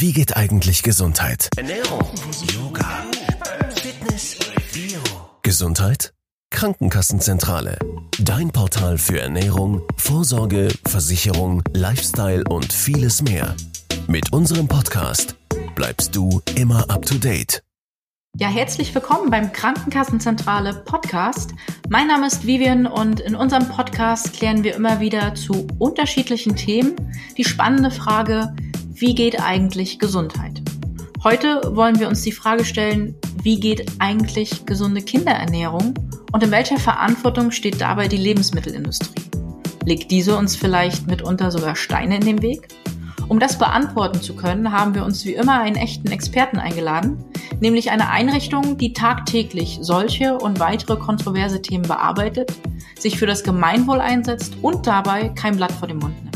Wie geht eigentlich Gesundheit? Ernährung, Yoga, Fitness, Bio. Gesundheit? Krankenkassenzentrale. Dein Portal für Ernährung, Vorsorge, Versicherung, Lifestyle und vieles mehr. Mit unserem Podcast bleibst du immer up to date. Ja, herzlich willkommen beim Krankenkassenzentrale Podcast. Mein Name ist Vivian und in unserem Podcast klären wir immer wieder zu unterschiedlichen Themen die spannende Frage, wie geht eigentlich Gesundheit? Heute wollen wir uns die Frage stellen, wie geht eigentlich gesunde Kinderernährung und in welcher Verantwortung steht dabei die Lebensmittelindustrie? Legt diese uns vielleicht mitunter sogar Steine in den Weg? Um das beantworten zu können, haben wir uns wie immer einen echten Experten eingeladen, nämlich eine Einrichtung, die tagtäglich solche und weitere kontroverse Themen bearbeitet, sich für das Gemeinwohl einsetzt und dabei kein Blatt vor den Mund nimmt.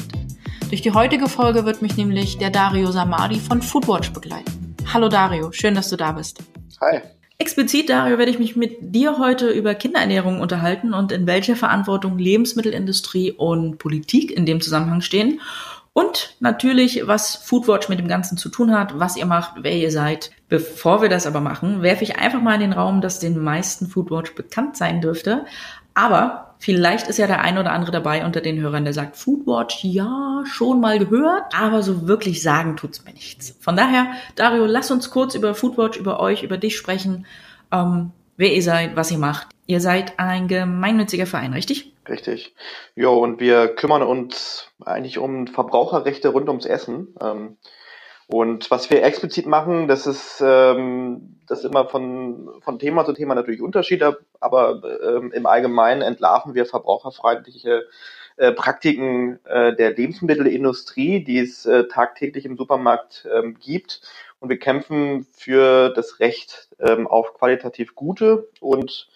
Durch die heutige Folge wird mich nämlich der Dario Samadi von Foodwatch begleiten. Hallo Dario, schön, dass du da bist. Hi. Explizit, Dario, werde ich mich mit dir heute über Kinderernährung unterhalten und in welcher Verantwortung Lebensmittelindustrie und Politik in dem Zusammenhang stehen. Und natürlich, was Foodwatch mit dem Ganzen zu tun hat, was ihr macht, wer ihr seid. Bevor wir das aber machen, werfe ich einfach mal in den Raum, dass den meisten Foodwatch bekannt sein dürfte. Aber vielleicht ist ja der ein oder andere dabei unter den Hörern, der sagt, Foodwatch, ja, schon mal gehört, aber so wirklich sagen tut's mir nichts. Von daher, Dario, lass uns kurz über Foodwatch, über euch, über dich sprechen, ähm, wer ihr seid, was ihr macht. Ihr seid ein gemeinnütziger Verein, richtig? Richtig. Ja, und wir kümmern uns eigentlich um Verbraucherrechte rund ums Essen. Ähm, und was wir explizit machen, das ist, ähm, das ist immer von, von Thema zu Thema natürlich Unterschiede, aber ähm, im Allgemeinen entlarven wir verbraucherfreundliche äh, Praktiken äh, der Lebensmittelindustrie, die es äh, tagtäglich im Supermarkt ähm, gibt. Und wir kämpfen für das Recht ähm, auf qualitativ gute und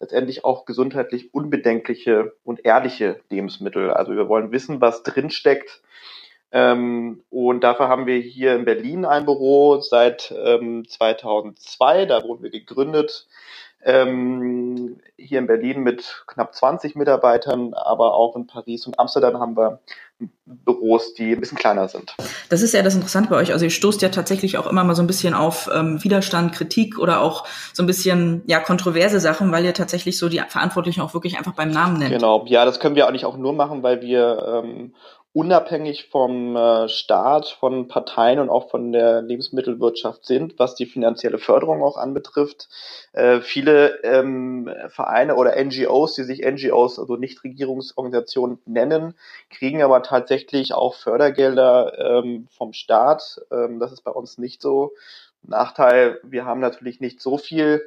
letztendlich auch gesundheitlich unbedenkliche und ehrliche Lebensmittel. Also wir wollen wissen, was drinsteckt ähm, und dafür haben wir hier in Berlin ein Büro seit ähm, 2002. Da wurden wir gegründet. Ähm, hier in Berlin mit knapp 20 Mitarbeitern, aber auch in Paris und Amsterdam haben wir Büros, die ein bisschen kleiner sind. Das ist ja das Interessante bei euch. Also ihr stoßt ja tatsächlich auch immer mal so ein bisschen auf ähm, Widerstand, Kritik oder auch so ein bisschen ja kontroverse Sachen, weil ihr tatsächlich so die Verantwortlichen auch wirklich einfach beim Namen nennt. Genau, ja, das können wir auch nicht auch nur machen, weil wir ähm, unabhängig vom äh, Staat, von Parteien und auch von der Lebensmittelwirtschaft sind, was die finanzielle Förderung auch anbetrifft. Äh, viele ähm, Vereine oder NGOs, die sich NGOs, also Nichtregierungsorganisationen nennen, kriegen aber tatsächlich auch Fördergelder ähm, vom Staat. Ähm, das ist bei uns nicht so. Nachteil, wir haben natürlich nicht so viel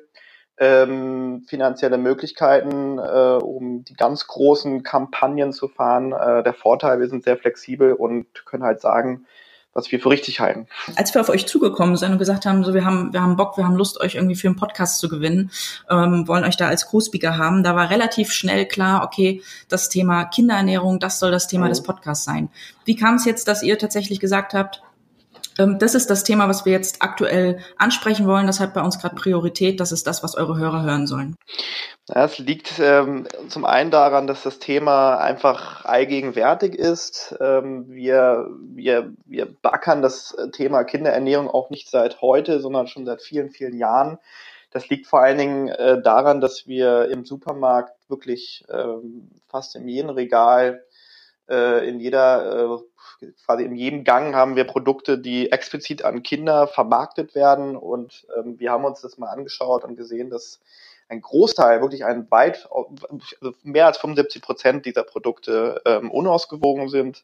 ähm, finanzielle Möglichkeiten, äh, um die ganz großen Kampagnen zu fahren. Äh, der Vorteil, wir sind sehr flexibel und können halt sagen, was wir für richtig halten. Als wir auf euch zugekommen sind und gesagt haben, so wir haben, wir haben Bock, wir haben Lust, euch irgendwie für einen Podcast zu gewinnen, ähm, wollen euch da als Co-Speaker haben, da war relativ schnell klar, okay, das Thema Kinderernährung, das soll das Thema mhm. des Podcasts sein. Wie kam es jetzt, dass ihr tatsächlich gesagt habt, das ist das Thema, was wir jetzt aktuell ansprechen wollen. Das hat bei uns gerade Priorität. Das ist das, was eure Hörer hören sollen. Es liegt ähm, zum einen daran, dass das Thema einfach allgegenwärtig ist. Ähm, wir, wir, wir backern das Thema Kinderernährung auch nicht seit heute, sondern schon seit vielen, vielen Jahren. Das liegt vor allen Dingen äh, daran, dass wir im Supermarkt wirklich ähm, fast in jedem Regal äh, in jeder, äh, quasi in jedem Gang haben wir Produkte, die explizit an Kinder vermarktet werden. Und ähm, wir haben uns das mal angeschaut und gesehen, dass ein Großteil, wirklich ein weit, also mehr als 75 Prozent dieser Produkte ähm, unausgewogen sind.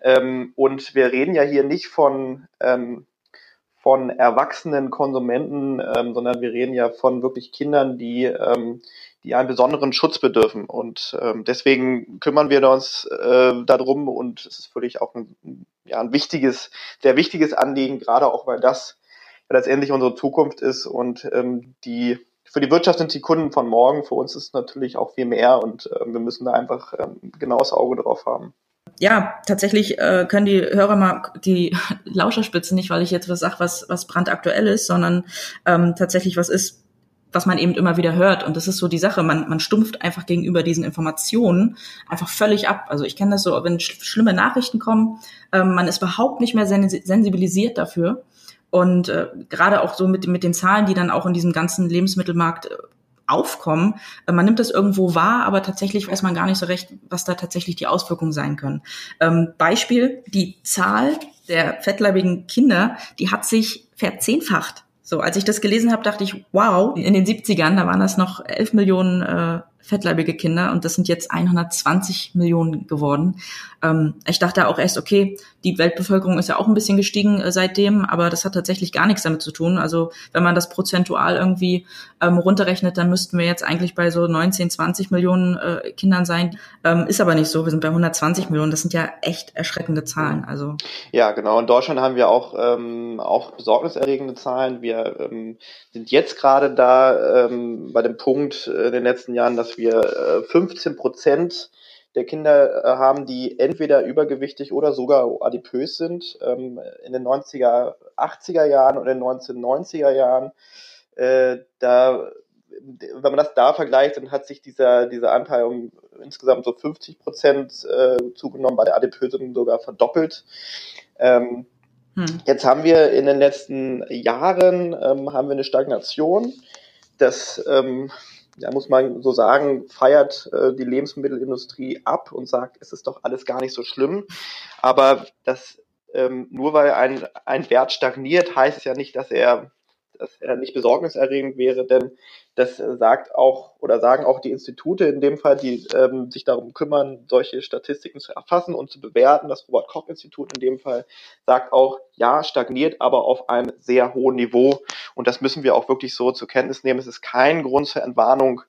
Ähm, und wir reden ja hier nicht von, ähm, von erwachsenen Konsumenten, ähm, sondern wir reden ja von wirklich Kindern, die ähm, die einen besonderen Schutz bedürfen. Und ähm, deswegen kümmern wir uns äh, darum und es ist völlig auch ein, ja, ein wichtiges, sehr wichtiges Anliegen, gerade auch weil das letztendlich unsere Zukunft ist. Und ähm, die für die Wirtschaft sind die Kunden von morgen, für uns ist natürlich auch viel mehr. Und äh, wir müssen da einfach ähm, genaues Auge drauf haben. Ja, tatsächlich äh, können die Hörer mal die Lauscherspitze nicht, weil ich jetzt was sage, was, was brandaktuell ist, sondern ähm, tatsächlich was ist, was man eben immer wieder hört. Und das ist so die Sache, man, man stumpft einfach gegenüber diesen Informationen einfach völlig ab. Also ich kenne das so, wenn sch schlimme Nachrichten kommen, ähm, man ist überhaupt nicht mehr sensibilisiert dafür. Und äh, gerade auch so mit, mit den Zahlen, die dann auch in diesem ganzen Lebensmittelmarkt äh, aufkommen. Äh, man nimmt das irgendwo wahr, aber tatsächlich weiß man gar nicht so recht, was da tatsächlich die Auswirkungen sein können. Ähm, Beispiel, die Zahl der fettleibigen Kinder, die hat sich verzehnfacht. So, als ich das gelesen habe, dachte ich, wow, in den 70ern, da waren das noch 11 Millionen äh, fettleibige Kinder und das sind jetzt 120 Millionen geworden. Ähm, ich dachte auch erst, okay, die Weltbevölkerung ist ja auch ein bisschen gestiegen äh, seitdem, aber das hat tatsächlich gar nichts damit zu tun. Also wenn man das prozentual irgendwie ähm, runterrechnet, dann müssten wir jetzt eigentlich bei so 19, 20 Millionen äh, Kindern sein. Ähm, ist aber nicht so. Wir sind bei 120 Millionen. Das sind ja echt erschreckende Zahlen. Also ja, genau. In Deutschland haben wir auch ähm, auch besorgniserregende Zahlen. Wir ähm, sind jetzt gerade da ähm, bei dem Punkt in den letzten Jahren, dass wir äh, 15 Prozent der Kinder äh, haben, die entweder übergewichtig oder sogar adipös sind. Ähm, in den 90er, 80er Jahren oder in den 1990er Jahren, äh, da, wenn man das da vergleicht, dann hat sich dieser, dieser Anteil um insgesamt so 50 Prozent äh, zugenommen, bei der Adipösen sogar verdoppelt. Ähm, hm. Jetzt haben wir in den letzten Jahren ähm, haben wir eine Stagnation. Das ähm, ja, muss man so sagen, feiert äh, die Lebensmittelindustrie ab und sagt, es ist doch alles gar nicht so schlimm. Aber das ähm, nur weil ein, ein Wert stagniert, heißt es ja nicht, dass er dass er nicht besorgniserregend wäre, denn das sagt auch oder sagen auch die Institute in dem Fall, die ähm, sich darum kümmern, solche Statistiken zu erfassen und zu bewerten. Das Robert Koch Institut in dem Fall sagt auch, ja, stagniert, aber auf einem sehr hohen Niveau. Und das müssen wir auch wirklich so zur Kenntnis nehmen. Es ist kein Grund zur Entwarnung,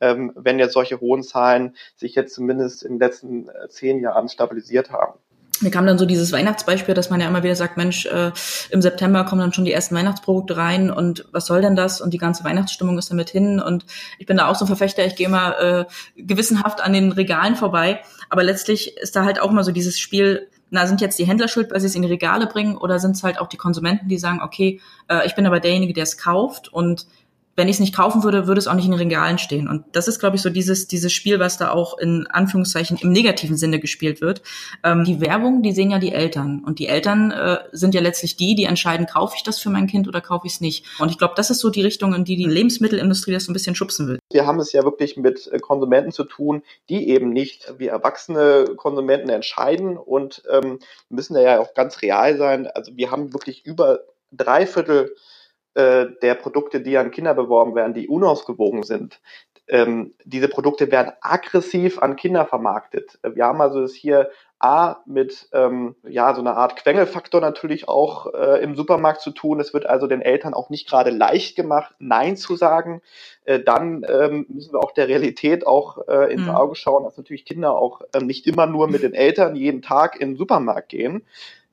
ähm, wenn jetzt solche hohen Zahlen sich jetzt zumindest in den letzten äh, zehn Jahren stabilisiert haben mir kam dann so dieses Weihnachtsbeispiel, dass man ja immer wieder sagt, Mensch, äh, im September kommen dann schon die ersten Weihnachtsprodukte rein und was soll denn das? Und die ganze Weihnachtsstimmung ist damit hin. Und ich bin da auch so ein Verfechter, ich gehe immer äh, gewissenhaft an den Regalen vorbei. Aber letztlich ist da halt auch mal so dieses Spiel, na, sind jetzt die Händler schuld, weil sie es in die Regale bringen, oder sind es halt auch die Konsumenten, die sagen, okay, äh, ich bin aber derjenige, der es kauft und wenn ich es nicht kaufen würde, würde es auch nicht in den Regalen stehen. Und das ist, glaube ich, so dieses, dieses Spiel, was da auch in Anführungszeichen im negativen Sinne gespielt wird. Ähm, die Werbung, die sehen ja die Eltern. Und die Eltern äh, sind ja letztlich die, die entscheiden, kaufe ich das für mein Kind oder kaufe ich es nicht. Und ich glaube, das ist so die Richtung, in die die Lebensmittelindustrie das so ein bisschen schubsen will. Wir haben es ja wirklich mit äh, Konsumenten zu tun, die eben nicht wie erwachsene Konsumenten entscheiden und ähm, müssen da ja auch ganz real sein. Also wir haben wirklich über drei Viertel äh, der Produkte, die an Kinder beworben werden, die unausgewogen sind. Ähm, diese Produkte werden aggressiv an Kinder vermarktet. Wir haben also es hier A mit ähm, ja so einer Art Quengelfaktor natürlich auch äh, im Supermarkt zu tun. Es wird also den Eltern auch nicht gerade leicht gemacht, Nein zu sagen. Äh, dann ähm, müssen wir auch der Realität auch äh, ins mhm. Auge schauen, dass natürlich Kinder auch ähm, nicht immer nur mit den Eltern jeden Tag in den Supermarkt gehen.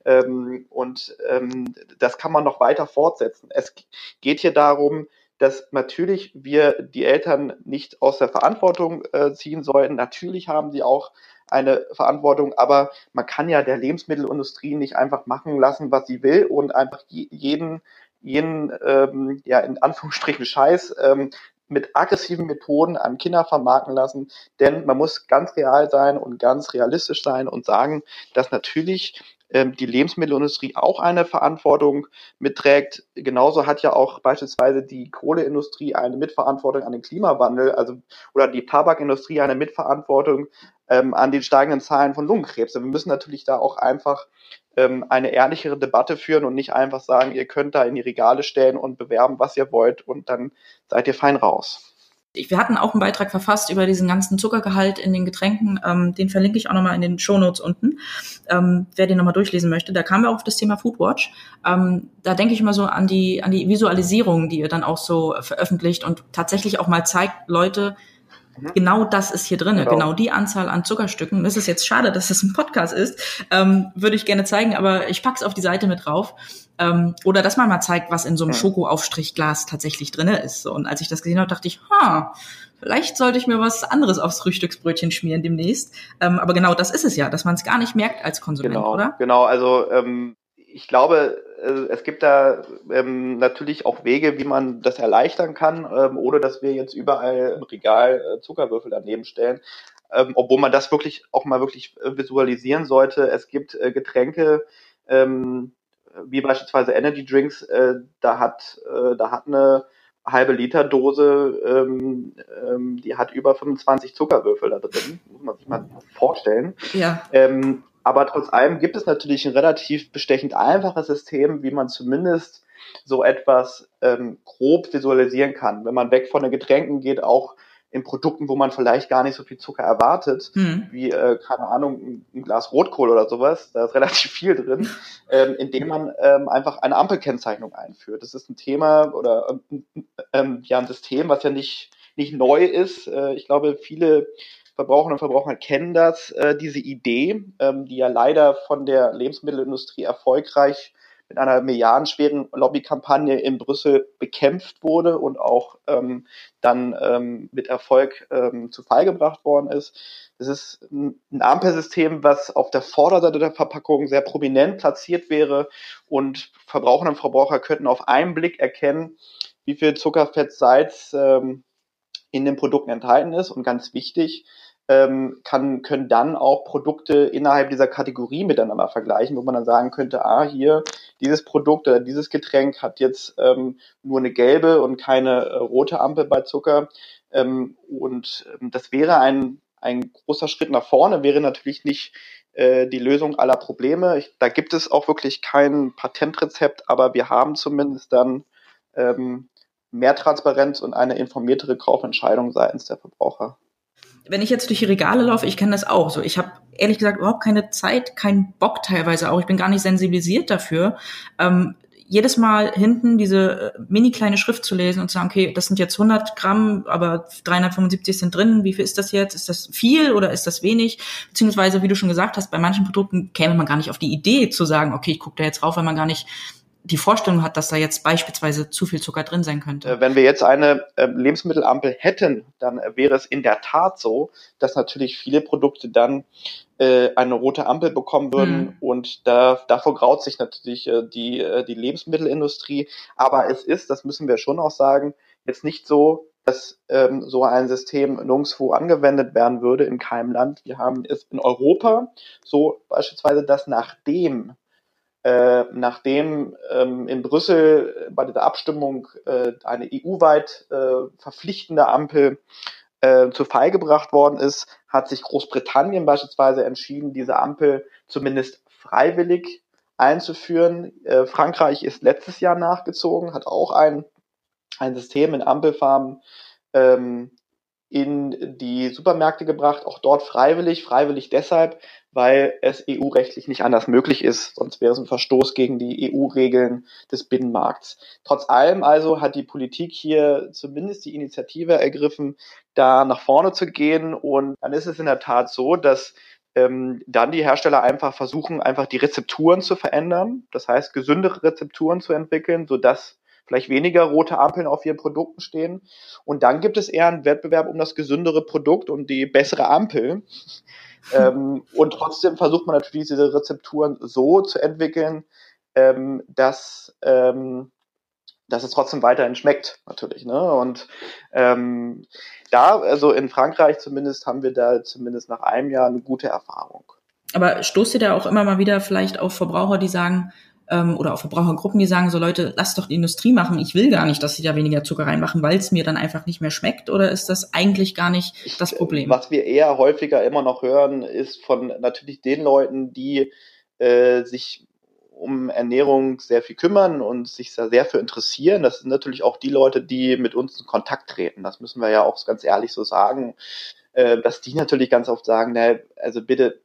Ähm, und ähm, das kann man noch weiter fortsetzen. Es geht hier darum, dass natürlich wir die Eltern nicht aus der Verantwortung äh, ziehen sollten. Natürlich haben sie auch eine Verantwortung, aber man kann ja der Lebensmittelindustrie nicht einfach machen lassen, was sie will und einfach jeden, jeden ähm, ja in Anführungsstrichen Scheiß ähm, mit aggressiven Methoden an Kinder vermarkten lassen, denn man muss ganz real sein und ganz realistisch sein und sagen, dass natürlich die Lebensmittelindustrie auch eine Verantwortung mitträgt. Genauso hat ja auch beispielsweise die Kohleindustrie eine Mitverantwortung an den Klimawandel, also oder die Tabakindustrie eine Mitverantwortung ähm, an den steigenden Zahlen von Lungenkrebs. Wir müssen natürlich da auch einfach ähm, eine ehrlichere Debatte führen und nicht einfach sagen, ihr könnt da in die Regale stellen und bewerben, was ihr wollt und dann seid ihr fein raus. Wir hatten auch einen Beitrag verfasst über diesen ganzen Zuckergehalt in den Getränken. Ähm, den verlinke ich auch nochmal in den Shownotes unten, ähm, wer den nochmal durchlesen möchte. Da kamen wir auch auf das Thema Foodwatch. Ähm, da denke ich immer so an die, an die Visualisierung, die ihr dann auch so veröffentlicht und tatsächlich auch mal zeigt, Leute, Mhm. Genau das ist hier drin, genau. genau. die Anzahl an Zuckerstücken. Es ist jetzt schade, dass es ein Podcast ist, ähm, würde ich gerne zeigen, aber ich pack's auf die Seite mit drauf. Ähm, oder dass man mal zeigt, was in so einem Schokoaufstrichglas tatsächlich drinne ist. Und als ich das gesehen habe, dachte ich, ha, vielleicht sollte ich mir was anderes aufs Frühstücksbrötchen schmieren demnächst. Ähm, aber genau das ist es ja, dass man es gar nicht merkt als Konsument, genau, oder? Genau, also ähm, ich glaube, äh, es gibt da ähm, natürlich auch Wege, wie man das erleichtern kann, ähm, ohne dass wir jetzt überall im Regal äh, Zuckerwürfel daneben stellen. Ähm, obwohl man das wirklich auch mal wirklich äh, visualisieren sollte. Es gibt äh, Getränke, ähm, wie beispielsweise Energy Drinks, äh, da hat äh, da hat eine halbe Liter Dose, ähm, ähm, die hat über 25 Zuckerwürfel da drin, muss man sich mal vorstellen. Ja. Ähm, aber trotz allem gibt es natürlich ein relativ bestechend einfaches System, wie man zumindest so etwas ähm, grob visualisieren kann. Wenn man weg von den Getränken geht, auch in Produkten, wo man vielleicht gar nicht so viel Zucker erwartet, mhm. wie, äh, keine Ahnung, ein Glas Rotkohl oder sowas, da ist relativ viel drin, ähm, indem man ähm, einfach eine Ampelkennzeichnung einführt. Das ist ein Thema oder ähm, ähm, ja ein System, was ja nicht, nicht neu ist. Äh, ich glaube, viele Verbraucherinnen und Verbraucher kennen das, äh, diese Idee, ähm, die ja leider von der Lebensmittelindustrie erfolgreich mit einer milliardenschweren Lobbykampagne in Brüssel bekämpft wurde und auch ähm, dann ähm, mit Erfolg ähm, zu Fall gebracht worden ist. Das ist ein Ampelsystem, was auf der Vorderseite der Verpackung sehr prominent platziert wäre und Verbraucherinnen und Verbraucher könnten auf einen Blick erkennen, wie viel Zucker, Fett, Salz ähm, in den Produkten enthalten ist. Und ganz wichtig, ähm, kann, können dann auch Produkte innerhalb dieser Kategorie miteinander vergleichen, wo man dann sagen könnte, ah, hier, dieses Produkt oder dieses Getränk hat jetzt ähm, nur eine gelbe und keine äh, rote Ampel bei Zucker. Ähm, und ähm, das wäre ein, ein großer Schritt nach vorne, wäre natürlich nicht äh, die Lösung aller Probleme. Ich, da gibt es auch wirklich kein Patentrezept, aber wir haben zumindest dann ähm, mehr Transparenz und eine informiertere Kaufentscheidung seitens der Verbraucher wenn ich jetzt durch die Regale laufe, ich kenne das auch. So, ich habe ehrlich gesagt überhaupt keine Zeit, keinen Bock teilweise auch. Ich bin gar nicht sensibilisiert dafür. Ähm, jedes Mal hinten diese äh, mini kleine Schrift zu lesen und zu sagen, okay, das sind jetzt 100 Gramm, aber 375 sind drin. Wie viel ist das jetzt? Ist das viel oder ist das wenig? Beziehungsweise, wie du schon gesagt hast, bei manchen Produkten käme man gar nicht auf die Idee zu sagen, okay, ich gucke da jetzt rauf, weil man gar nicht die Vorstellung hat, dass da jetzt beispielsweise zu viel Zucker drin sein könnte. Äh, wenn wir jetzt eine äh, Lebensmittelampel hätten, dann wäre es in der Tat so, dass natürlich viele Produkte dann äh, eine rote Ampel bekommen würden mhm. und da, davor graut sich natürlich die, die Lebensmittelindustrie. Aber es ist, das müssen wir schon auch sagen, jetzt nicht so, dass ähm, so ein System nirgendwo angewendet werden würde in keinem Land. Wir haben es in Europa so beispielsweise, dass nachdem äh, nachdem ähm, in Brüssel bei der Abstimmung äh, eine EU-weit äh, verpflichtende Ampel äh, zu Fall gebracht worden ist, hat sich Großbritannien beispielsweise entschieden, diese Ampel zumindest freiwillig einzuführen. Äh, Frankreich ist letztes Jahr nachgezogen, hat auch ein, ein System in Ampelfarben ähm, in die Supermärkte gebracht, auch dort freiwillig, freiwillig deshalb, weil es EU-rechtlich nicht anders möglich ist, sonst wäre es ein Verstoß gegen die EU-Regeln des Binnenmarkts. Trotz allem also hat die Politik hier zumindest die Initiative ergriffen, da nach vorne zu gehen. Und dann ist es in der Tat so, dass ähm, dann die Hersteller einfach versuchen, einfach die Rezepturen zu verändern, das heißt gesündere Rezepturen zu entwickeln, sodass vielleicht weniger rote Ampeln auf ihren Produkten stehen. Und dann gibt es eher einen Wettbewerb um das gesündere Produkt und die bessere Ampel. ähm, und trotzdem versucht man natürlich diese Rezepturen so zu entwickeln, ähm, dass, ähm, dass es trotzdem weiterhin schmeckt, natürlich. Ne? Und ähm, da, also in Frankreich zumindest, haben wir da zumindest nach einem Jahr eine gute Erfahrung. Aber stoßt ihr da auch immer mal wieder vielleicht auf Verbraucher, die sagen, ähm, oder auch Verbrauchergruppen, die sagen so, Leute, lasst doch die Industrie machen. Ich will gar nicht, dass sie da weniger Zucker reinmachen, weil es mir dann einfach nicht mehr schmeckt. Oder ist das eigentlich gar nicht das Problem? Was wir eher häufiger immer noch hören, ist von natürlich den Leuten, die äh, sich um Ernährung sehr viel kümmern und sich da sehr für interessieren. Das sind natürlich auch die Leute, die mit uns in Kontakt treten. Das müssen wir ja auch ganz ehrlich so sagen, äh, dass die natürlich ganz oft sagen, na, also bitte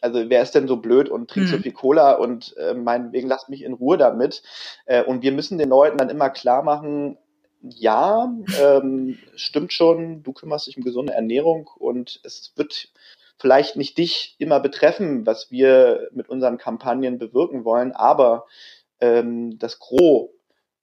also wer ist denn so blöd und trinkt hm. so viel Cola und äh, meinetwegen lasst mich in Ruhe damit. Äh, und wir müssen den Leuten dann immer klar machen, ja, ähm, stimmt schon, du kümmerst dich um gesunde Ernährung und es wird vielleicht nicht dich immer betreffen, was wir mit unseren Kampagnen bewirken wollen, aber ähm, das Gros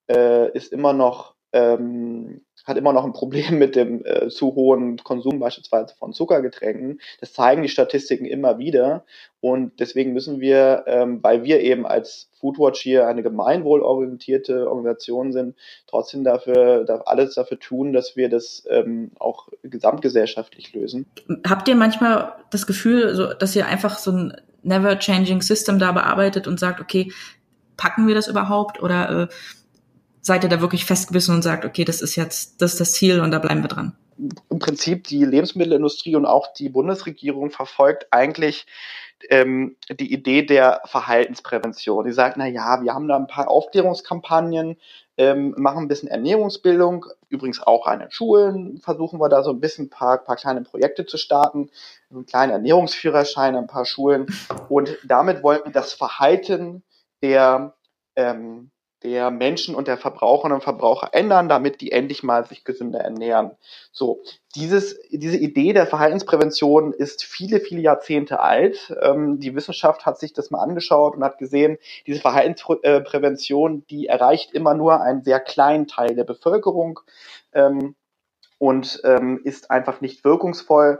äh, ist immer noch ähm, hat immer noch ein Problem mit dem äh, zu hohen Konsum beispielsweise von Zuckergetränken. Das zeigen die Statistiken immer wieder. Und deswegen müssen wir, ähm, weil wir eben als Foodwatch hier eine gemeinwohlorientierte Organisation sind, trotzdem dafür, alles dafür tun, dass wir das ähm, auch gesamtgesellschaftlich lösen. Habt ihr manchmal das Gefühl, so, dass ihr einfach so ein never changing System da bearbeitet und sagt, okay, packen wir das überhaupt oder äh, seid ihr da wirklich festgewissen und sagt, okay, das ist jetzt, das ist das Ziel und da bleiben wir dran? Im Prinzip die Lebensmittelindustrie und auch die Bundesregierung verfolgt eigentlich ähm, die Idee der Verhaltensprävention. Die sagt, na ja, wir haben da ein paar Aufklärungskampagnen, ähm, machen ein bisschen Ernährungsbildung, übrigens auch an den Schulen versuchen wir da so ein bisschen ein paar, paar kleine Projekte zu starten, einen kleinen Ernährungsführerschein an ein paar Schulen und damit wollten wir das Verhalten der ähm, der Menschen und der Verbraucherinnen und Verbraucher ändern, damit die endlich mal sich gesünder ernähren. So, dieses, diese Idee der Verhaltensprävention ist viele, viele Jahrzehnte alt. Ähm, die Wissenschaft hat sich das mal angeschaut und hat gesehen, diese Verhaltensprävention, die erreicht immer nur einen sehr kleinen Teil der Bevölkerung ähm, und ähm, ist einfach nicht wirkungsvoll.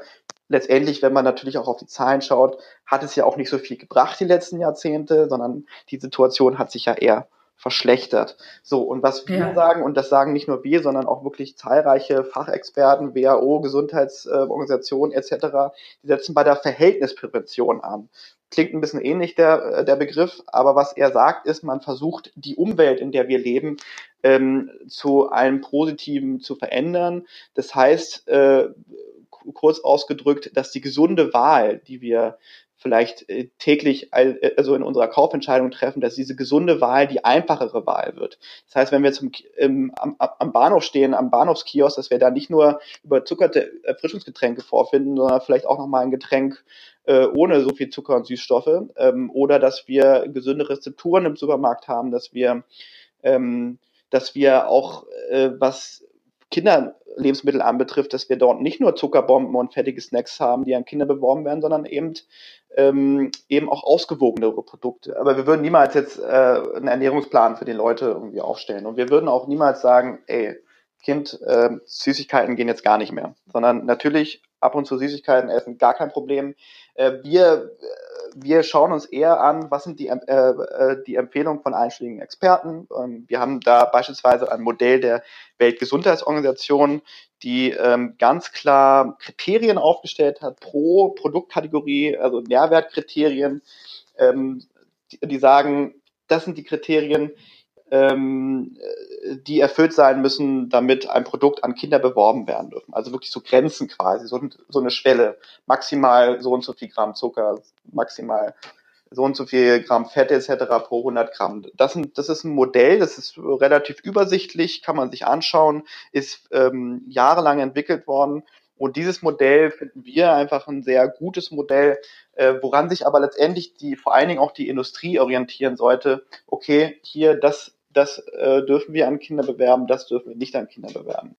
Letztendlich, wenn man natürlich auch auf die Zahlen schaut, hat es ja auch nicht so viel gebracht die letzten Jahrzehnte, sondern die Situation hat sich ja eher verschlechtert. So, und was wir ja. sagen, und das sagen nicht nur wir, sondern auch wirklich zahlreiche Fachexperten, WHO, Gesundheitsorganisationen etc., die setzen bei der Verhältnisprävention an. Klingt ein bisschen ähnlich der, äh, der Begriff, aber was er sagt, ist, man versucht, die Umwelt, in der wir leben, ähm, zu einem Positiven zu verändern. Das heißt, äh, kurz ausgedrückt, dass die gesunde Wahl, die wir vielleicht äh, täglich äh, also in unserer Kaufentscheidung treffen, dass diese gesunde Wahl die einfachere Wahl wird. Das heißt, wenn wir zum, im, am, am Bahnhof stehen, am Bahnhofskiosk, dass wir da nicht nur überzuckerte Erfrischungsgetränke vorfinden, sondern vielleicht auch nochmal ein Getränk äh, ohne so viel Zucker und Süßstoffe ähm, oder dass wir gesunde Rezepturen im Supermarkt haben, dass wir ähm, dass wir auch äh, was Kinderlebensmittel anbetrifft, dass wir dort nicht nur Zuckerbomben und fettige Snacks haben, die an Kinder beworben werden, sondern eben ähm, eben auch ausgewogenere Produkte. Aber wir würden niemals jetzt äh, einen Ernährungsplan für die Leute irgendwie aufstellen. Und wir würden auch niemals sagen, ey, Kind, äh, Süßigkeiten gehen jetzt gar nicht mehr. Sondern natürlich ab und zu Süßigkeiten essen, gar kein Problem. Äh, wir, wir schauen uns eher an, was sind die, äh, äh, die Empfehlungen von einschlägigen Experten. Ähm, wir haben da beispielsweise ein Modell der Weltgesundheitsorganisation, die ähm, ganz klar Kriterien aufgestellt hat pro Produktkategorie, also Nährwertkriterien, ähm, die, die sagen, das sind die Kriterien, ähm, die erfüllt sein müssen, damit ein Produkt an Kinder beworben werden dürfen. Also wirklich so Grenzen quasi, so, so eine Schwelle. Maximal so und so viel Gramm Zucker, maximal so und so viel Gramm Fett etc. pro 100 Gramm. Das, sind, das ist ein Modell, das ist relativ übersichtlich, kann man sich anschauen, ist ähm, jahrelang entwickelt worden. Und dieses Modell finden wir einfach ein sehr gutes Modell, äh, woran sich aber letztendlich die, vor allen Dingen auch die Industrie orientieren sollte. Okay, hier, das das äh, dürfen wir an Kinder bewerben, das dürfen wir nicht an Kinder bewerben.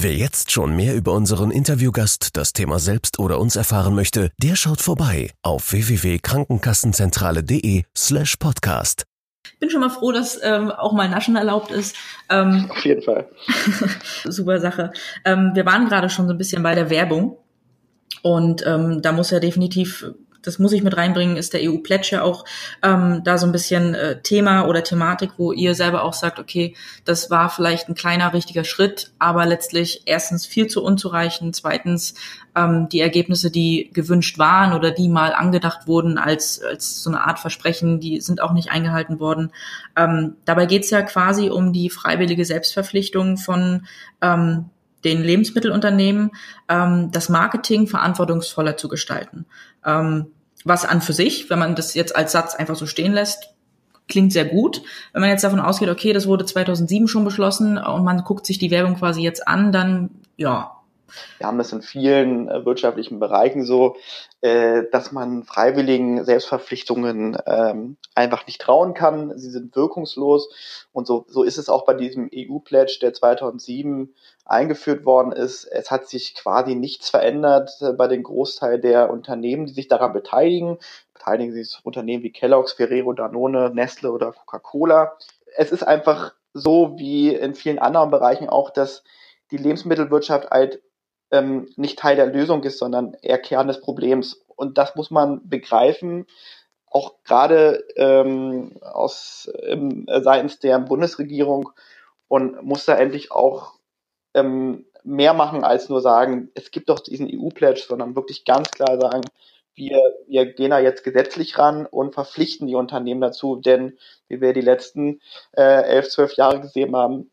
Wer jetzt schon mehr über unseren Interviewgast, das Thema selbst oder uns erfahren möchte, der schaut vorbei auf www.krankenkassenzentrale.de slash podcast. Ich bin schon mal froh, dass ähm, auch mal Naschen erlaubt ist. Ähm, Auf jeden Fall. super Sache. Ähm, wir waren gerade schon so ein bisschen bei der Werbung. Und ähm, da muss ja definitiv das muss ich mit reinbringen, ist der EU-Pledge ja auch ähm, da so ein bisschen äh, Thema oder Thematik, wo ihr selber auch sagt, okay, das war vielleicht ein kleiner richtiger Schritt, aber letztlich erstens viel zu unzureichend, zweitens ähm, die Ergebnisse, die gewünscht waren oder die mal angedacht wurden als, als so eine Art Versprechen, die sind auch nicht eingehalten worden. Ähm, dabei geht's ja quasi um die freiwillige Selbstverpflichtung von ähm, den Lebensmittelunternehmen, ähm, das Marketing verantwortungsvoller zu gestalten. Ähm, was an für sich, wenn man das jetzt als Satz einfach so stehen lässt, klingt sehr gut. Wenn man jetzt davon ausgeht, okay, das wurde 2007 schon beschlossen und man guckt sich die Werbung quasi jetzt an, dann ja, wir haben das in vielen äh, wirtschaftlichen Bereichen so, äh, dass man freiwilligen Selbstverpflichtungen ähm, einfach nicht trauen kann. Sie sind wirkungslos. Und so, so ist es auch bei diesem EU-Pledge, der 2007 eingeführt worden ist. Es hat sich quasi nichts verändert äh, bei den Großteil der Unternehmen, die sich daran beteiligen. Beteiligen sich Unternehmen wie Kellogg's, Ferrero, Danone, Nestle oder Coca-Cola. Es ist einfach so wie in vielen anderen Bereichen auch, dass die Lebensmittelwirtschaft halt ähm, nicht Teil der Lösung ist, sondern eher Kern des Problems. Und das muss man begreifen, auch gerade ähm, aus ähm, seitens der Bundesregierung und muss da endlich auch ähm, mehr machen als nur sagen, es gibt doch diesen EU-Pledge, sondern wirklich ganz klar sagen, wir, wir gehen da jetzt gesetzlich ran und verpflichten die Unternehmen dazu, denn wie wir die letzten äh, elf, zwölf Jahre gesehen haben,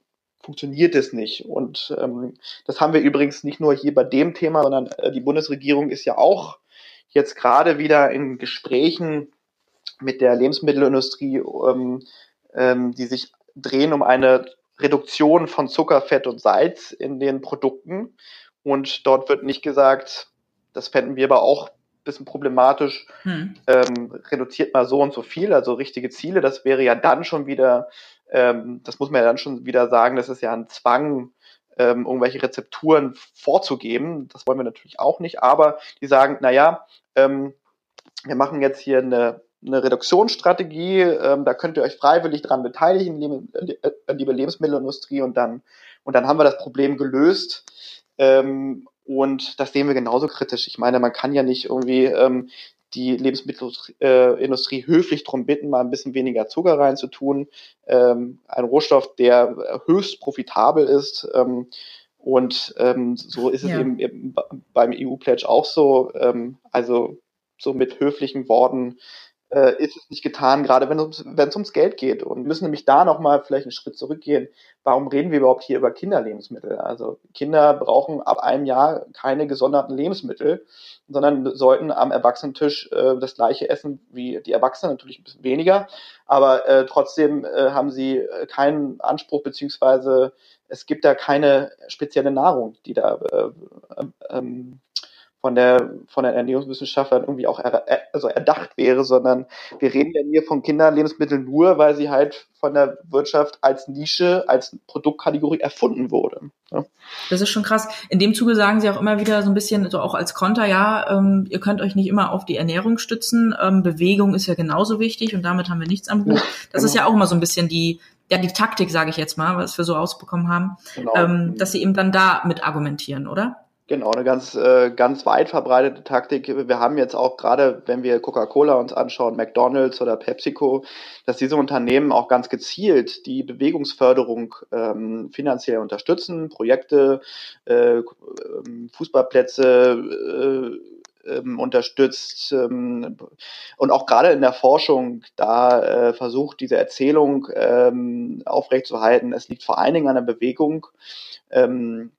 funktioniert es nicht. Und ähm, das haben wir übrigens nicht nur hier bei dem Thema, sondern äh, die Bundesregierung ist ja auch jetzt gerade wieder in Gesprächen mit der Lebensmittelindustrie, ähm, ähm, die sich drehen um eine Reduktion von Zucker, Fett und Salz in den Produkten. Und dort wird nicht gesagt, das fänden wir aber auch ein bisschen problematisch, hm. ähm, reduziert mal so und so viel, also richtige Ziele. Das wäre ja dann schon wieder ähm, das muss man ja dann schon wieder sagen, das ist ja ein Zwang, ähm, irgendwelche Rezepturen vorzugeben. Das wollen wir natürlich auch nicht, aber die sagen, naja, ähm, wir machen jetzt hier eine, eine Reduktionsstrategie, ähm, da könnt ihr euch freiwillig dran beteiligen, liebe, äh, liebe Lebensmittelindustrie, und dann, und dann haben wir das Problem gelöst. Ähm, und das sehen wir genauso kritisch. Ich meine, man kann ja nicht irgendwie ähm, die Lebensmittelindustrie höflich darum bitten, mal ein bisschen weniger Zucker reinzutun. Ähm, ein Rohstoff, der höchst profitabel ist. Ähm, und ähm, so ist es ja. eben, eben, beim EU-Pledge auch so. Ähm, also so mit höflichen Worten äh, ist es nicht getan, gerade wenn es wenn es ums Geld geht. Und müssen nämlich da nochmal vielleicht einen Schritt zurückgehen. Warum reden wir überhaupt hier über Kinderlebensmittel? Also Kinder brauchen ab einem Jahr keine gesonderten Lebensmittel, sondern sollten am Erwachsenentisch äh, das gleiche essen wie die Erwachsenen, natürlich ein bisschen weniger, aber äh, trotzdem äh, haben sie keinen Anspruch, beziehungsweise es gibt da keine spezielle Nahrung, die da äh, ähm, von der von den Ernährungswissenschaftlern irgendwie auch er, also erdacht wäre, sondern wir reden ja hier von Kinderlebensmitteln nur, weil sie halt von der Wirtschaft als Nische, als Produktkategorie erfunden wurde. Ja. Das ist schon krass. In dem Zuge sagen sie auch immer wieder so ein bisschen, so auch als Konter, ja, ähm, ihr könnt euch nicht immer auf die Ernährung stützen. Ähm, Bewegung ist ja genauso wichtig und damit haben wir nichts am Hut. Ja, das genau. ist ja auch immer so ein bisschen die ja, die Taktik, sage ich jetzt mal, was wir so ausbekommen haben, genau. ähm, dass sie eben dann da mit argumentieren, oder? Genau, eine ganz, äh, ganz weit verbreitete Taktik. Wir haben jetzt auch gerade, wenn wir Coca-Cola uns anschauen, McDonald's oder PepsiCo, dass diese Unternehmen auch ganz gezielt die Bewegungsförderung ähm, finanziell unterstützen, Projekte, äh, ähm, Fußballplätze, äh, ähm, unterstützt ähm, und auch gerade in der Forschung da äh, versucht, diese Erzählung ähm, aufrechtzuerhalten. Es liegt vor allen Dingen an der Bewegung. Ähm,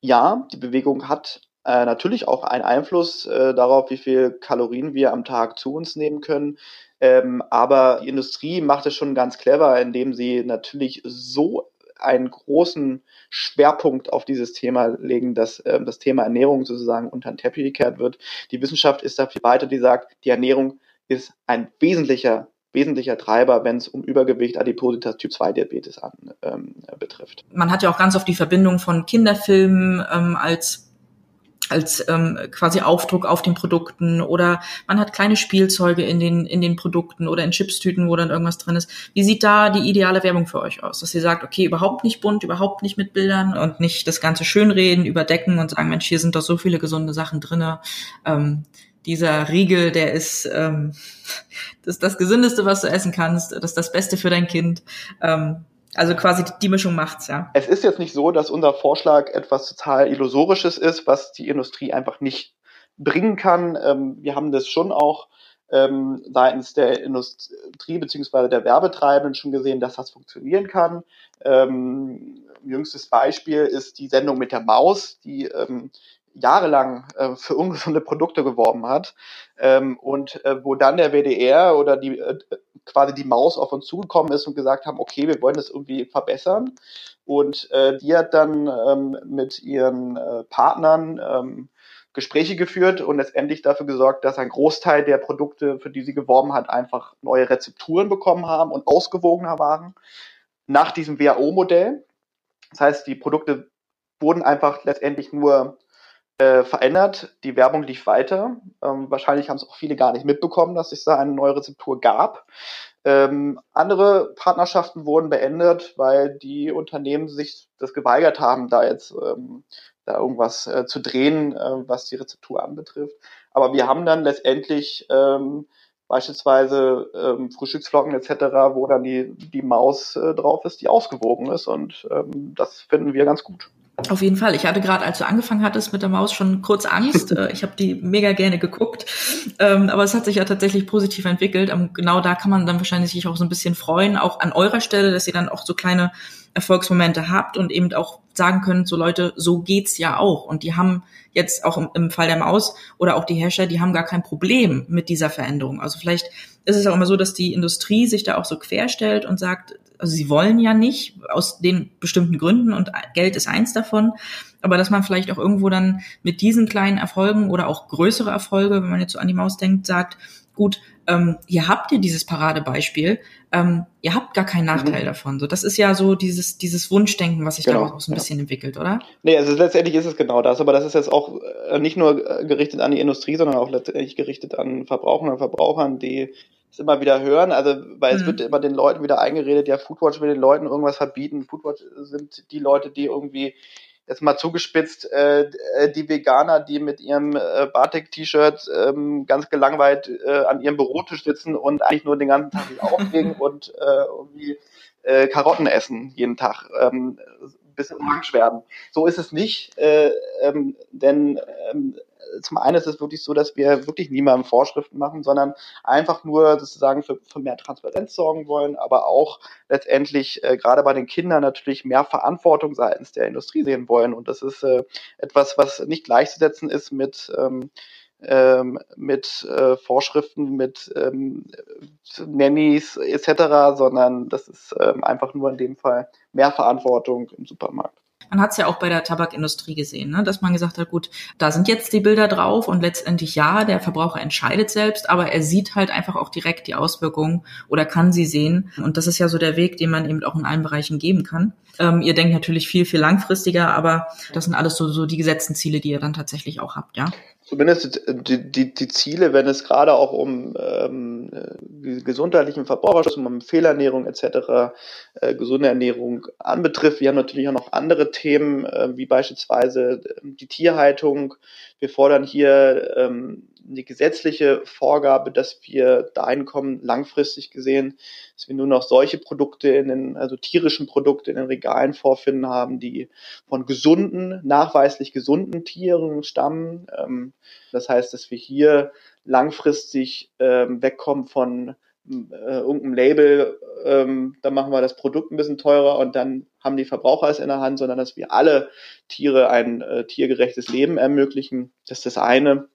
ja, die Bewegung hat äh, natürlich auch einen Einfluss äh, darauf, wie viel Kalorien wir am Tag zu uns nehmen können. Ähm, aber die Industrie macht es schon ganz clever, indem sie natürlich so einen großen Schwerpunkt auf dieses Thema legen, dass äh, das Thema Ernährung sozusagen unter den Teppich gekehrt wird. Die Wissenschaft ist da viel weiter, die sagt, die Ernährung ist ein wesentlicher wesentlicher Treiber, wenn es um Übergewicht, Adipositas, Typ 2 Diabetes an, ähm, betrifft. Man hat ja auch ganz oft die Verbindung von Kinderfilmen ähm, als als ähm, quasi Aufdruck auf den Produkten oder man hat kleine Spielzeuge in den in den Produkten oder in Chipstüten, wo dann irgendwas drin ist. Wie sieht da die ideale Werbung für euch aus? Dass ihr sagt, okay, überhaupt nicht bunt, überhaupt nicht mit Bildern und nicht das ganze schönreden, überdecken und sagen, Mensch, hier sind doch so viele gesunde Sachen drinne. Ähm, dieser Riegel, der ist ähm, das, das Gesündeste, was du essen kannst, das ist das Beste für dein Kind. Ähm, also quasi die Mischung macht's, ja. Es ist jetzt nicht so, dass unser Vorschlag etwas total Illusorisches ist, was die Industrie einfach nicht bringen kann. Ähm, wir haben das schon auch ähm, seitens der Industrie beziehungsweise der Werbetreibenden schon gesehen, dass das funktionieren kann. Ähm, jüngstes Beispiel ist die Sendung mit der Maus, die ähm, jahrelang äh, für ungesunde Produkte geworben hat ähm, und äh, wo dann der WDR oder die äh, quasi die Maus auf uns zugekommen ist und gesagt haben, okay, wir wollen das irgendwie verbessern und äh, die hat dann ähm, mit ihren äh, Partnern ähm, Gespräche geführt und letztendlich dafür gesorgt, dass ein Großteil der Produkte, für die sie geworben hat, einfach neue Rezepturen bekommen haben und ausgewogener waren nach diesem WHO-Modell. Das heißt, die Produkte wurden einfach letztendlich nur äh, verändert. Die Werbung lief weiter. Ähm, wahrscheinlich haben es auch viele gar nicht mitbekommen, dass es da eine neue Rezeptur gab. Ähm, andere Partnerschaften wurden beendet, weil die Unternehmen sich das geweigert haben, da jetzt ähm, da irgendwas äh, zu drehen, äh, was die Rezeptur anbetrifft. Aber wir haben dann letztendlich ähm, beispielsweise ähm, Frühstücksflocken etc., wo dann die, die Maus äh, drauf ist, die ausgewogen ist. Und ähm, das finden wir ganz gut. Auf jeden Fall. Ich hatte gerade, als du angefangen hattest mit der Maus, schon kurz Angst. Äh, ich habe die mega gerne geguckt. Ähm, aber es hat sich ja tatsächlich positiv entwickelt. Und genau da kann man dann wahrscheinlich sich auch so ein bisschen freuen, auch an eurer Stelle, dass ihr dann auch so kleine Erfolgsmomente habt und eben auch sagen könnt, so Leute, so geht's ja auch. Und die haben jetzt auch im, im Fall der Maus oder auch die Herrscher, die haben gar kein Problem mit dieser Veränderung. Also vielleicht ist es auch immer so, dass die Industrie sich da auch so querstellt und sagt, also sie wollen ja nicht aus den bestimmten Gründen und Geld ist eins davon, aber dass man vielleicht auch irgendwo dann mit diesen kleinen Erfolgen oder auch größere Erfolge, wenn man jetzt so an die Maus denkt, sagt, gut, ähm, hier habt ihr dieses Paradebeispiel, ähm, ihr habt gar keinen Nachteil mhm. davon. So, das ist ja so dieses, dieses Wunschdenken, was sich genau, daraus so ein ja. bisschen entwickelt, oder? Nee, also letztendlich ist es genau das, aber das ist jetzt auch äh, nicht nur äh, gerichtet an die Industrie, sondern auch letztendlich gerichtet an Verbraucherinnen und Verbrauchern, die immer wieder hören, also weil mhm. es wird immer den Leuten wieder eingeredet, ja, Foodwatch will den Leuten irgendwas verbieten. Foodwatch sind die Leute, die irgendwie jetzt mal zugespitzt, äh, äh, die Veganer, die mit ihrem äh, Batik-T-Shirt ähm, ganz gelangweilt äh, an ihrem Bürotisch sitzen und eigentlich nur den ganzen Tag sich aufregen und äh, irgendwie äh, Karotten essen jeden Tag, ähm, bis orange werden. So ist es nicht, äh, ähm, denn ähm, zum einen ist es wirklich so, dass wir wirklich niemandem Vorschriften machen, sondern einfach nur sozusagen für, für mehr Transparenz sorgen wollen, aber auch letztendlich äh, gerade bei den Kindern natürlich mehr Verantwortung seitens der Industrie sehen wollen. Und das ist äh, etwas, was nicht gleichzusetzen ist mit ähm, ähm, mit äh, Vorschriften, mit ähm, Nannies etc., sondern das ist ähm, einfach nur in dem Fall mehr Verantwortung im Supermarkt. Man hat es ja auch bei der Tabakindustrie gesehen, ne? dass man gesagt hat, gut, da sind jetzt die Bilder drauf und letztendlich ja, der Verbraucher entscheidet selbst, aber er sieht halt einfach auch direkt die Auswirkungen oder kann sie sehen. Und das ist ja so der Weg, den man eben auch in allen Bereichen geben kann. Ähm, ihr denkt natürlich viel, viel langfristiger, aber das sind alles so, so die gesetzten Ziele, die ihr dann tatsächlich auch habt, ja? Zumindest die, die, die Ziele, wenn es gerade auch um ähm, gesundheitlichen Verbraucherschutz, um Fehlernährung etc., äh, gesunde Ernährung anbetrifft. Wir haben natürlich auch noch andere Themen, äh, wie beispielsweise äh, die Tierhaltung. Wir fordern hier ähm, die gesetzliche Vorgabe, dass wir dahin kommen, langfristig gesehen, dass wir nur noch solche Produkte in den, also tierischen Produkte in den Regalen vorfinden haben, die von gesunden, nachweislich gesunden Tieren stammen. Ähm, das heißt, dass wir hier langfristig ähm, wegkommen von äh, irgendeinem Label, ähm, dann machen wir das Produkt ein bisschen teurer und dann haben die Verbraucher es in der Hand, sondern dass wir alle Tiere ein äh, tiergerechtes Leben ermöglichen. Das ist das eine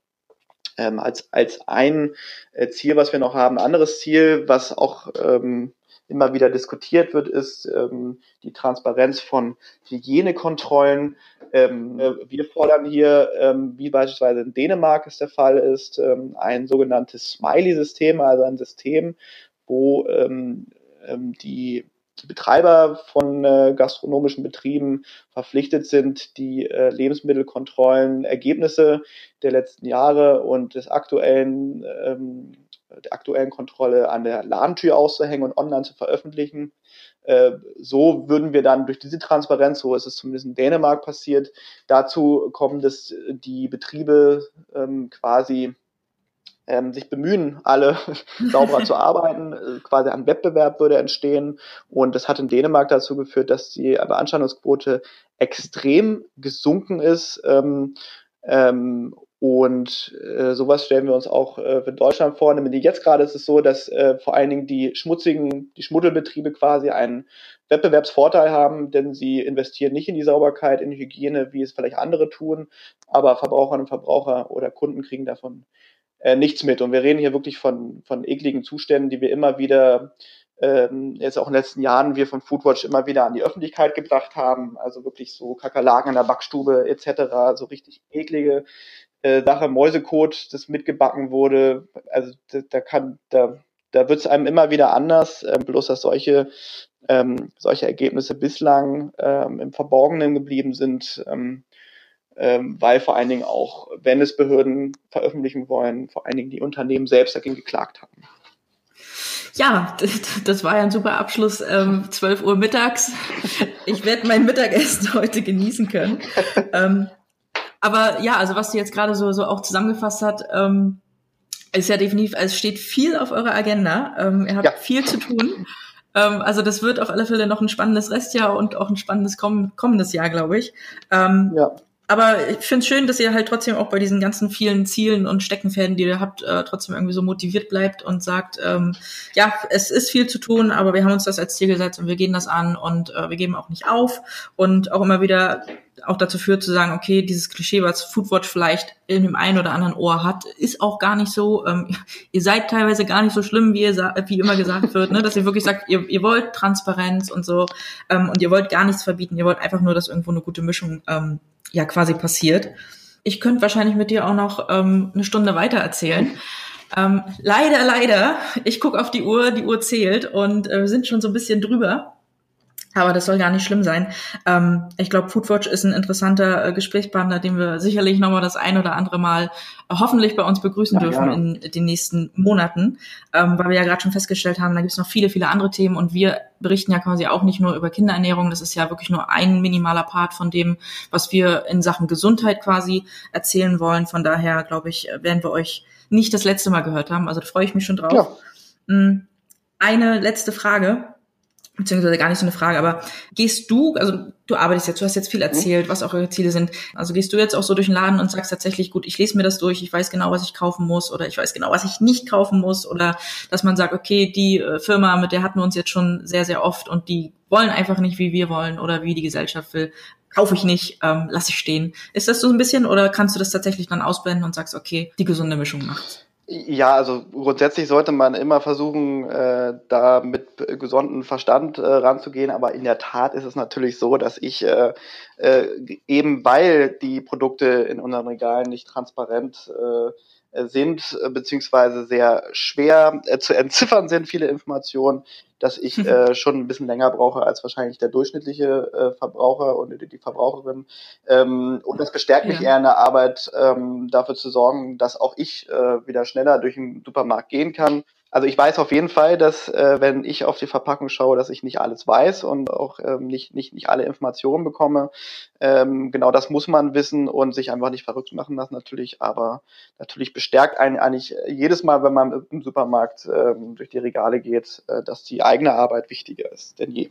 ähm, als, als ein äh, Ziel, was wir noch haben. Anderes Ziel, was auch ähm, immer wieder diskutiert wird, ist ähm, die Transparenz von Hygienekontrollen. Ähm, äh, wir fordern hier, ähm, wie beispielsweise in Dänemark es der Fall ist, ähm, ein sogenanntes Smiley-System, also ein System, wo ähm, ähm, die die Betreiber von äh, gastronomischen Betrieben verpflichtet sind, die äh, Lebensmittelkontrollen, Ergebnisse der letzten Jahre und des aktuellen, ähm, der aktuellen Kontrolle an der Ladentür auszuhängen und online zu veröffentlichen. Äh, so würden wir dann durch diese Transparenz, so ist es zumindest in Dänemark passiert, dazu kommen, dass die Betriebe ähm, quasi ähm, sich bemühen, alle sauberer zu arbeiten. Äh, quasi ein Wettbewerb würde entstehen. Und das hat in Dänemark dazu geführt, dass die Beanstandungsquote extrem gesunken ist. Ähm, ähm, und äh, sowas stellen wir uns auch äh, für Deutschland vor. Nämlich jetzt gerade ist es so, dass äh, vor allen Dingen die schmutzigen, die Schmuddelbetriebe quasi einen Wettbewerbsvorteil haben, denn sie investieren nicht in die Sauberkeit, in die Hygiene, wie es vielleicht andere tun, aber Verbraucherinnen und Verbraucher oder Kunden kriegen davon äh, nichts mit. Und wir reden hier wirklich von, von ekligen Zuständen, die wir immer wieder, ähm, jetzt auch in den letzten Jahren, wir von Foodwatch immer wieder an die Öffentlichkeit gebracht haben. Also wirklich so Kakerlaken in der Backstube etc., so richtig eklige äh, Sache, Mäusekot, das mitgebacken wurde. Also da, da kann, da, da wird es einem immer wieder anders, äh, bloß dass solche ähm, solche Ergebnisse bislang ähm, im Verborgenen geblieben sind. Ähm, ähm, weil vor allen Dingen auch, wenn es Behörden veröffentlichen wollen, vor allen Dingen die Unternehmen selbst dagegen geklagt haben. Ja, das war ja ein super Abschluss. Ähm, 12 Uhr mittags. Ich werde mein Mittagessen heute genießen können. Ähm, aber ja, also was du jetzt gerade so, so auch zusammengefasst hat, ähm, ist ja definitiv, es steht viel auf eurer Agenda. Ähm, ihr habt ja. viel zu tun. Ähm, also das wird auf alle Fälle noch ein spannendes Restjahr und auch ein spannendes kommendes Jahr, glaube ich. Ähm, ja aber ich finde es schön, dass ihr halt trotzdem auch bei diesen ganzen vielen Zielen und Steckenpferden, die ihr habt, äh, trotzdem irgendwie so motiviert bleibt und sagt, ähm, ja, es ist viel zu tun, aber wir haben uns das als Ziel gesetzt und wir gehen das an und äh, wir geben auch nicht auf. Und auch immer wieder auch dazu führt zu sagen, okay, dieses Klischee, was Foodwatch vielleicht in dem einen oder anderen Ohr hat, ist auch gar nicht so, ähm, ihr seid teilweise gar nicht so schlimm, wie, ihr wie immer gesagt wird, ne? dass ihr wirklich sagt, ihr, ihr wollt Transparenz und so ähm, und ihr wollt gar nichts verbieten, ihr wollt einfach nur, dass irgendwo eine gute Mischung ähm, ja quasi passiert. Ich könnte wahrscheinlich mit dir auch noch ähm, eine Stunde weiter erzählen. Ähm, leider, leider, ich gucke auf die Uhr, die Uhr zählt und äh, wir sind schon so ein bisschen drüber. Aber das soll gar nicht schlimm sein. Ähm, ich glaube, Foodwatch ist ein interessanter äh, Gesprächspartner, den wir sicherlich nochmal das ein oder andere Mal äh, hoffentlich bei uns begrüßen ja, dürfen gerne. in den nächsten Monaten, ähm, weil wir ja gerade schon festgestellt haben, da gibt es noch viele, viele andere Themen und wir berichten ja quasi auch nicht nur über Kinderernährung, das ist ja wirklich nur ein minimaler Part von dem, was wir in Sachen Gesundheit quasi erzählen wollen. Von daher, glaube ich, werden wir euch nicht das letzte Mal gehört haben. Also da freue ich mich schon drauf. Ja. Mm, eine letzte Frage beziehungsweise gar nicht so eine Frage, aber gehst du, also du arbeitest jetzt, du hast jetzt viel erzählt, was auch eure Ziele sind. Also gehst du jetzt auch so durch den Laden und sagst tatsächlich, gut, ich lese mir das durch, ich weiß genau, was ich kaufen muss oder ich weiß genau, was ich nicht kaufen muss oder dass man sagt, okay, die äh, Firma, mit der hatten wir uns jetzt schon sehr, sehr oft und die wollen einfach nicht, wie wir wollen oder wie die Gesellschaft will, kaufe ich nicht, ähm, lass ich stehen. Ist das so ein bisschen oder kannst du das tatsächlich dann ausblenden und sagst, okay, die gesunde Mischung macht's? Ja, also grundsätzlich sollte man immer versuchen, äh, da mit gesondem Verstand äh, ranzugehen, aber in der Tat ist es natürlich so, dass ich äh, äh, eben weil die Produkte in unseren Regalen nicht transparent äh, sind, äh, beziehungsweise sehr schwer äh, zu entziffern sind, viele Informationen, dass ich mhm. äh, schon ein bisschen länger brauche als wahrscheinlich der durchschnittliche äh, Verbraucher und die, Verbraucherin. Ähm, und das bestärkt mich eher in der Arbeit, ähm, dafür zu sorgen, dass auch ich äh, wieder schneller durch den Supermarkt gehen kann also ich weiß auf jeden Fall, dass äh, wenn ich auf die Verpackung schaue, dass ich nicht alles weiß und auch ähm, nicht, nicht, nicht alle Informationen bekomme. Ähm, genau das muss man wissen und sich einfach nicht verrückt machen lassen natürlich, aber natürlich bestärkt einen eigentlich jedes Mal, wenn man im Supermarkt ähm, durch die Regale geht, äh, dass die eigene Arbeit wichtiger ist denn je.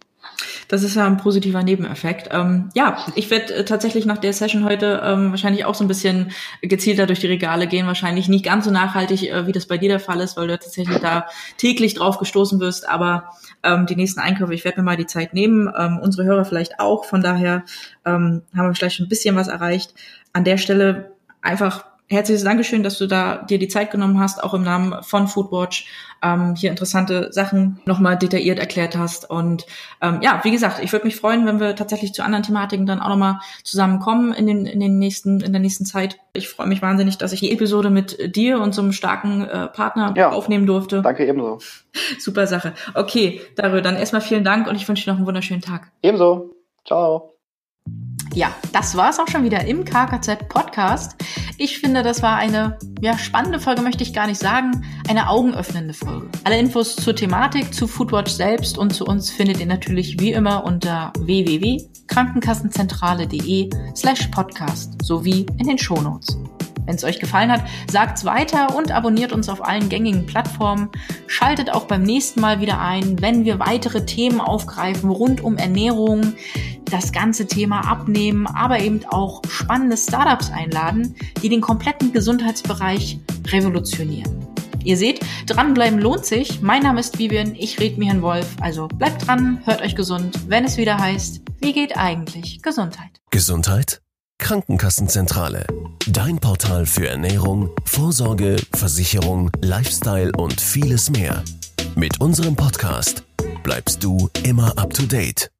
Das ist ja ein positiver Nebeneffekt. Ähm, ja, ich werde äh, tatsächlich nach der Session heute ähm, wahrscheinlich auch so ein bisschen gezielter durch die Regale gehen, wahrscheinlich nicht ganz so nachhaltig, äh, wie das bei dir der Fall ist, weil du tatsächlich da täglich drauf gestoßen wirst. Aber ähm, die nächsten Einkäufe, ich werde mir mal die Zeit nehmen, ähm, unsere Hörer vielleicht auch. Von daher ähm, haben wir vielleicht schon ein bisschen was erreicht. An der Stelle einfach herzliches Dankeschön, dass du da dir die Zeit genommen hast, auch im Namen von Foodwatch, ähm, hier interessante Sachen nochmal detailliert erklärt hast. Und ähm, ja, wie gesagt, ich würde mich freuen, wenn wir tatsächlich zu anderen Thematiken dann auch nochmal zusammenkommen in den, in den nächsten, in der nächsten Zeit. Ich freue mich wahnsinnig, dass ich die Episode mit dir und so einem starken äh, Partner ja, aufnehmen durfte. Danke ebenso. Super Sache. Okay, Darüber dann erstmal vielen Dank und ich wünsche dir noch einen wunderschönen Tag. Ebenso. Ciao. Ja, das war es auch schon wieder im KKZ Podcast. Ich finde, das war eine ja, spannende Folge, möchte ich gar nicht sagen, eine augenöffnende Folge. Alle Infos zur Thematik, zu Foodwatch selbst und zu uns findet ihr natürlich wie immer unter www.krankenkassenzentrale.de slash podcast sowie in den Shownotes. Wenn es euch gefallen hat, sagt's weiter und abonniert uns auf allen gängigen Plattformen. Schaltet auch beim nächsten Mal wieder ein, wenn wir weitere Themen aufgreifen rund um Ernährung, das ganze Thema abnehmen, aber eben auch spannende Startups einladen, die den kompletten Gesundheitsbereich revolutionieren. Ihr seht, dranbleiben lohnt sich. Mein Name ist Vivian, ich mir Herrn Wolf. Also bleibt dran, hört euch gesund, wenn es wieder heißt, wie geht eigentlich Gesundheit? Gesundheit? Krankenkassenzentrale. Dein Portal für Ernährung, Vorsorge, Versicherung, Lifestyle und vieles mehr. Mit unserem Podcast bleibst du immer up to date.